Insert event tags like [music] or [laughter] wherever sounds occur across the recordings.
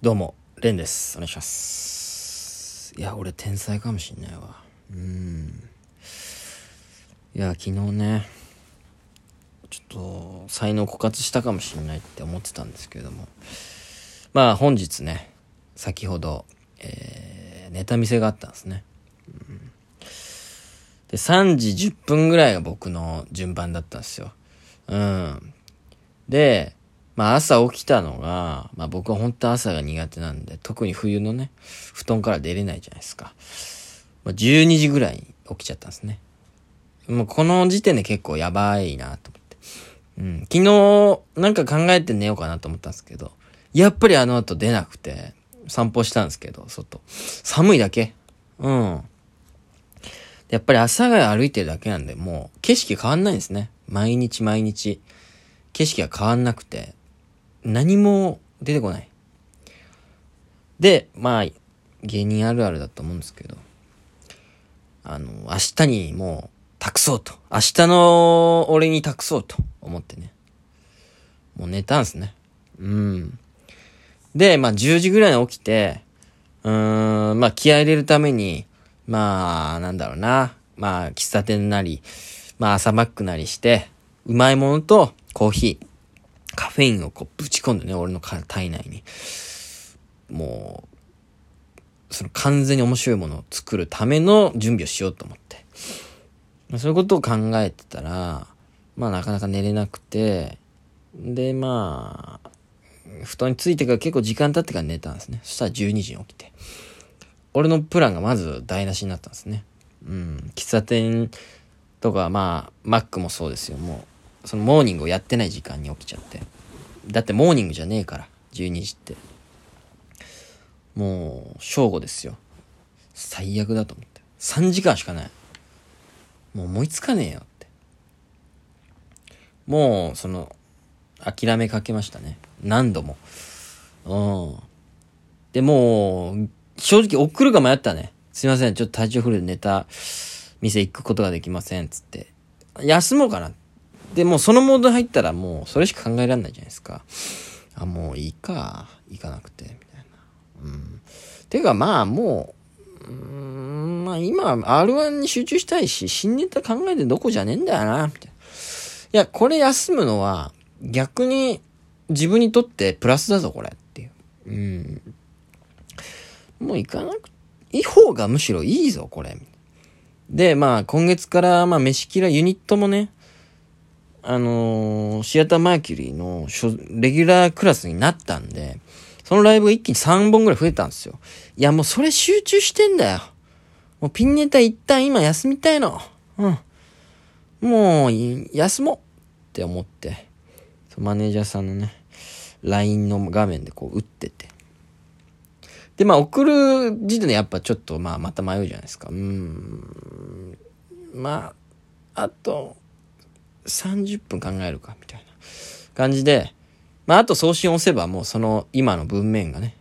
どうも、レンです。お願いします。いや、俺天才かもしんないわ。うん。いや、昨日ね、ちょっと、才能枯渇したかもしんないって思ってたんですけれども。まあ、本日ね、先ほど、えー、ネタ見せがあったんですね。うんで、3時10分ぐらいが僕の順番だったんですよ。うん。で、まあ朝起きたのが、まあ僕は本当朝が苦手なんで、特に冬のね、布団から出れないじゃないですか。まあ、12時ぐらいに起きちゃったんですね。もうこの時点で結構やばいなと思って。うん。昨日、なんか考えて寝ようかなと思ったんですけど、やっぱりあの後出なくて、散歩したんですけど、外。寒いだけ。うん。やっぱり朝が歩いてるだけなんで、もう景色変わんないんですね。毎日毎日。景色が変わんなくて、何も出てこない。で、まあ、芸人あるあるだと思うんですけど、あの、明日にもう託そうと。明日の俺に託そうと思ってね。もう寝たんすね。うん。で、まあ10時ぐらいに起きて、うーん、まあ気合入れるために、まあ、なんだろうな。まあ、喫茶店なり、まあ朝マックなりして、うまいものとコーヒー、カフェインをこうぶち込んでね、俺の体内に。もう、その完全に面白いものを作るための準備をしようと思って。まそういうことを考えてたら、まあなかなか寝れなくて、で、まあ、布団についてから結構時間経ってから寝たんですね。そしたら12時に起きて。俺のプランがまず台無しになったんですね。うん。喫茶店とか、まあ、マックもそうですよ。もう、そのモーニングをやってない時間に起きちゃって。だってモーニングじゃねえから、12時って。もう、正午ですよ。最悪だと思って。3時間しかない。もう思いつかねえよって。もう、その、諦めかけましたね。何度も。うん。で、もう、正直送るか迷ったね。すいません、ちょっと体調不良で寝た店行くことができません、つって。休もうかなって。で、もそのモード入ったらもうそれしか考えられないじゃないですか。あ、もういいか。行かなくて、みたいな。うん。ていうかまあもう、うん、まあ今 R1 に集中したいし、新ネタ考えてどこじゃねえんだよな、みたいな。いや、これ休むのは逆に自分にとってプラスだぞ、これっていう。うん。もう行かなく、いい方がむしろいいぞ、これ。で、まあ、今月から、まあ、飯キラユニットもね、あのーシアターマーキュリーのレギュラークラスになったんで、そのライブが一気に3本ぐらい増えたんですよ。いや、もうそれ集中してんだよ。もうピンネタ一旦今休みたいの。うん。もう、休もうって思って、マネージャーさんのね、LINE の画面でこう打ってて。で、まあ、送る時点でやっぱちょっと、まあ、また迷うじゃないですか。うん。まあ、あと、30分考えるか、みたいな感じで、まあ、あと送信押せばもうその今の文面がね、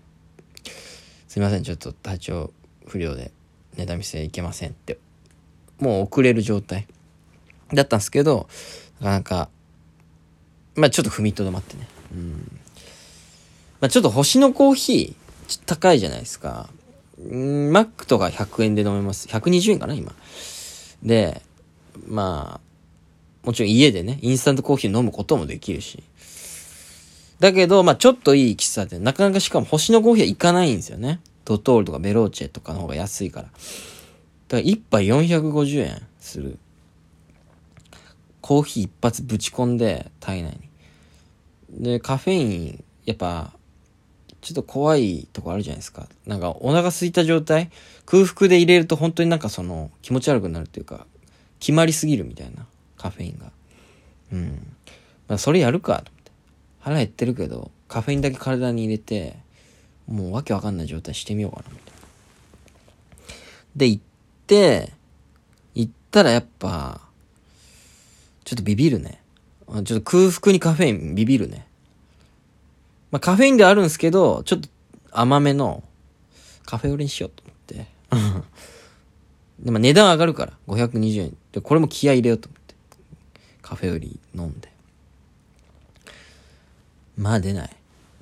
すいません、ちょっと体調不良でネタ見せいけませんって、もう送れる状態だったんですけど、なかなか、まあ、ちょっと踏みとどまってね。うん。まあ、ちょっと星のコーヒー、ちょっと高いじゃないですか。ん、マックとか100円で飲めます。120円かな、今。で、まあ、もちろん家でね、インスタントコーヒー飲むこともできるし。だけど、まあちょっといい喫茶店、なかなかしかも星のコーヒーは行かないんですよね。ドトールとかベローチェとかの方が安いから。だから一杯450円する。コーヒー一発ぶち込んで、体内に。で、カフェイン、やっぱ、ちょっと怖いとこあるじゃないですか。なんかお腹空いた状態空腹で入れると本当になんかその気持ち悪くなるっていうか、決まりすぎるみたいな。カフェインが。うん。まあそれやるかと思って。腹減ってるけど、カフェインだけ体に入れて、もうわけわかんない状態してみようかな、みたいな。で、行って、行ったらやっぱ、ちょっとビビるね。ちょっと空腹にカフェインビビるね。まあ、カフェインではあるんですけど、ちょっと甘めのカフェオレにしようと思って。[laughs] でも値段上がるから、520円。で、これも気合い入れようと思って。カフェオレ飲んで。まあ出ない。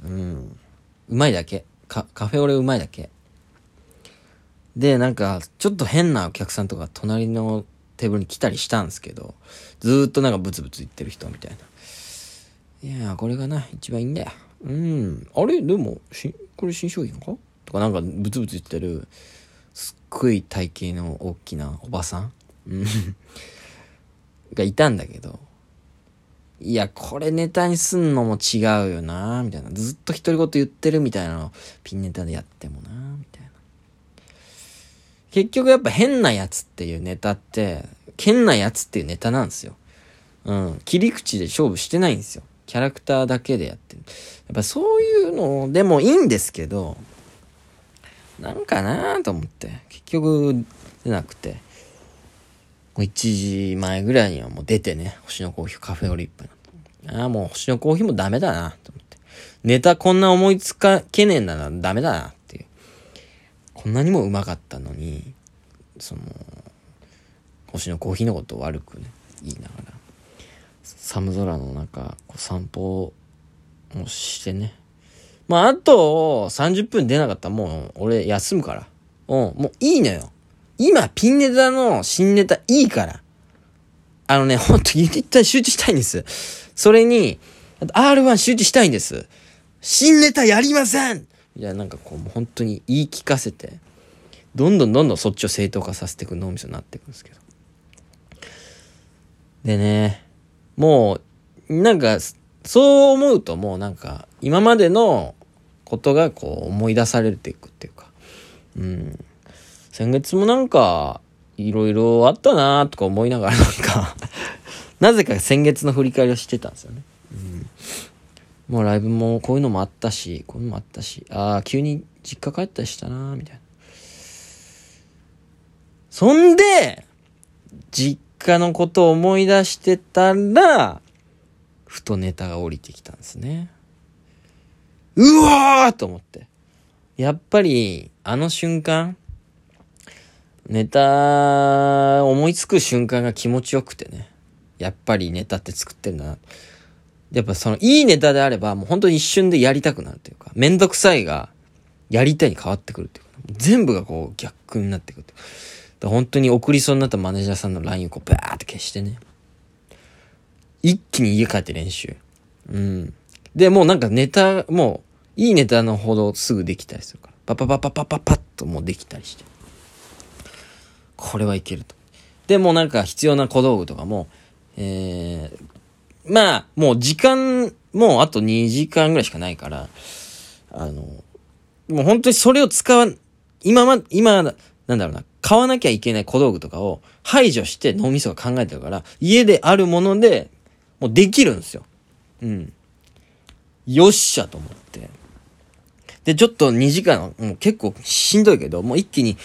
うん。うまいだけ。カフェオレうまいだけ。で、なんか、ちょっと変なお客さんとか隣のテーブルに来たりしたんですけど、ずっとなんかブツブツ言ってる人みたいな。いやこれがな、一番いいんだよ。うん。あれ？でも、し、これ新商品か？とかなんかブツブツ言ってる、すっごい体型の大きなおばさん？うん。がいたんだけど、いや、これネタにすんのも違うよなみたいな。ずっと独り言言ってるみたいなのピンネタでやってもなみたいな。結局やっぱ変なやつっていうネタって、変なやつっていうネタなんですよ。うん。切り口で勝負してないんですよ。キャラクターだけでやってる。やっぱそういうのでもいいんですけど、なんかなと思って、結局出なくて。もう1時前ぐらいにはもう出てね、星のコーヒーカフェオリップああ、もう星のコーヒーもダメだな、と思って。ネタこんな思いつか、懸念ならダメだな、っていう。こんなにもうまかったのに、その、星のコーヒーのことを悪くね、言いながら、寒空の中、こう散歩をしてね。まあ、あと30分出なかったらもう俺休むから。うん、もういいのよ。今、ピンネタの新ネタいいから。あのね、ほんとユニットに集中したいんです。それに、R1 集中したいんです。新ネタやりませんいや、なんかこう、もう本当に言い聞かせて、どんどんどんどんそっちを正当化させていく脳みそになっていくんですけど。でね、もう、なんか、そう思うともうなんか、今までのことがこう思い出されていくっていうか、うん。先月もなんか、いろいろあったなとか思いながらなんか [laughs] なぜか先月の振り返りをしてたんですよね。うん。もうライブもこういうのもあったし、こういうのもあったし、ああ、急に実家帰ったりしたなみたいな。そんで、実家のことを思い出してたら、ふとネタが降りてきたんですね。うわーと思って。やっぱり、あの瞬間、ネタ、思いつく瞬間が気持ちよくてね。やっぱりネタって作ってんだな。やっぱその、いいネタであれば、もう本当に一瞬でやりたくなるというか、めんどくさいが、やりたいに変わってくるというか、全部がこう逆になってくると。本当に送りそうになったマネージャーさんの LINE をこうバーって消してね。一気に家帰って練習。うん。で、もうなんかネタ、もう、いいネタのほどすぐできたりするから。パパパパパパパッともうできたりして。これはいけると。で、もうなんか必要な小道具とかも、えー、まあ、もう時間、もうあと2時間ぐらいしかないから、あの、もう本当にそれを使わ、今ま、今、なんだろうな、買わなきゃいけない小道具とかを排除して脳みそが考えてるから、家であるもので、もうできるんですよ。うん。よっしゃと思って。で、ちょっと2時間、もう結構しんどいけど、もう一気に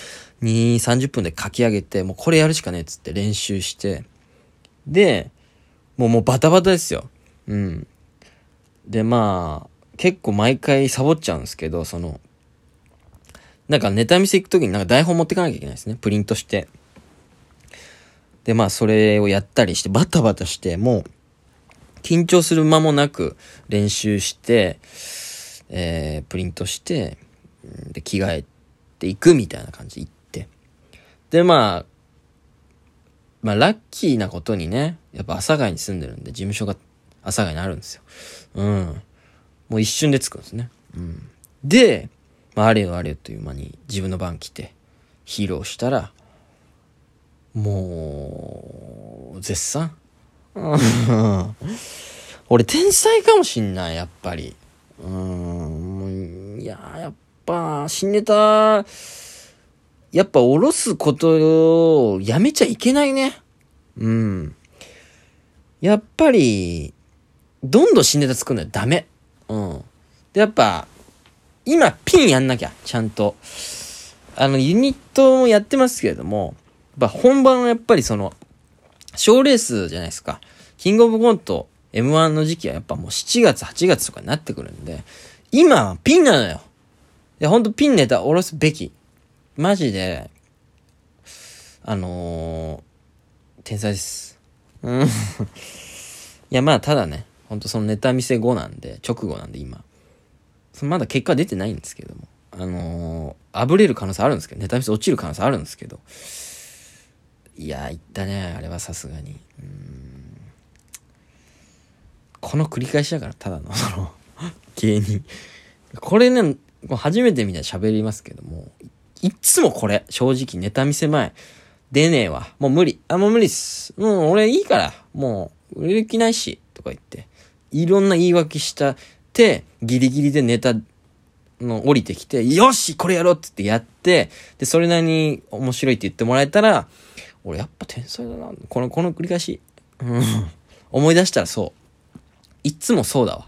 2、30分で書き上げて、もうこれやるしかねえっつって練習して、で、もうもうバタバタですよ。うん。で、まあ、結構毎回サボっちゃうんですけど、その、なんかネタ見せ行くときになんか台本持ってかなきゃいけないですね。プリントして。で、まあ、それをやったりして、バタバタして、もう、緊張する間もなく練習して、えー、プリントして、で、着替えていくみたいな感じで行ってで、まあ、まあ、ラッキーなことにね、やっぱ阿佐ヶ谷に住んでるんで、事務所が阿佐ヶ谷にあるんですよ。うん。もう一瞬で着くんですね。うん。で、まあ、あれよあれよという間に自分の番来て、披露したら、もう、絶賛。[laughs] 俺天才かもしんない、やっぱり。うん、いや、やっぱ、新ネタ、やっぱ下ろすことをやめちゃいけないね。うん。やっぱり、どんどん新ネタ作るのはダメ。うん。で、やっぱ、今ピンやんなきゃ、ちゃんと。あの、ユニットもやってますけれども、やっぱ本番はやっぱりその、賞レースじゃないですか。キングオブコント M1 の時期はやっぱもう7月、8月とかになってくるんで、今はピンなのよ。いや、ほんとピンネタ下ろすべき。マジで、あのー、天才です。うん。いや、まあ、ただね、ほんとそのネタ見せ後なんで、直後なんで今。まだ結果出てないんですけども。あのー、あぶれる可能性あるんですけど、ネタ見せ落ちる可能性あるんですけど、いや、言ったね、あれはさすがに。この繰り返しだから、ただの、[laughs] その、芸人。これね、初めてみたいに喋りますけども、いっつもこれ、正直ネタ見せ前、出ねえわ。もう無理。あ、もう無理っす。もう俺いいから。もう、売れる気ないし。とか言って。いろんな言い訳したて、ギリギリでネタの降りてきて、よしこれやろうって言ってやって、で、それなりに面白いって言ってもらえたら、俺やっぱ天才だな。この、この繰り返し。思い出したらそう。いつもそうだわ。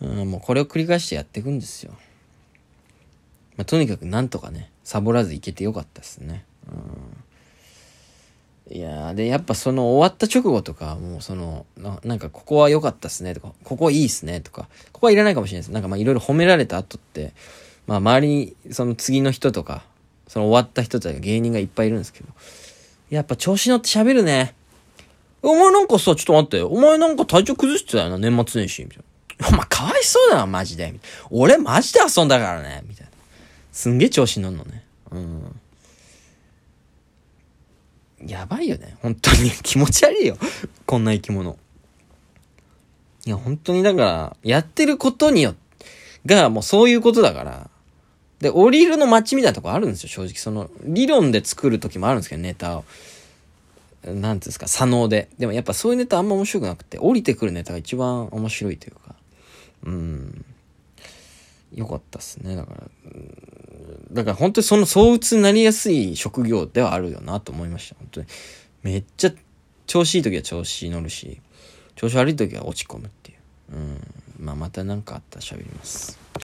うん、もうこれを繰り返してやっていくんですよ。まあ、とにかくなんとかね、サボらずいけてよかったですね。うん、いやで、やっぱその終わった直後とか、もうその、ななんかここは良かったっすねとか、ここいいっすねとか、ここはいらないかもしれないです。なんかまあいろいろ褒められた後って、まあ周りにその次の人とか、その終わった人たち芸人がいっぱいいるんですけど、やっぱ調子乗って喋るね。お前なんかさ、ちょっと待って、お前なんか体調崩してたよな、年末年始、みたいな。お前かわいそうだな、マジで。俺マジで遊んだからね、みたいな。すんげえ調子に乗んのね。うん。やばいよね。本当に。[laughs] 気持ち悪いよ。こんな生き物。いや、本当にだから、やってることによって、が、もうそういうことだから。で、降りるの街みたいなとこあるんですよ、正直。その、理論で作る時もあるんですけど、ネタを。なんていうんですか、左脳で。でもやっぱそういうネタあんま面白くなくて、降りてくるネタが一番面白いというか。うん。よかったっすね。だから、だから本当にその相打つになりやすい職業ではあるよなと思いました。本当に。めっちゃ調子いい時は調子乗るし、調子悪い時は落ち込むっていう。うん。まあまた何かあったら喋ります。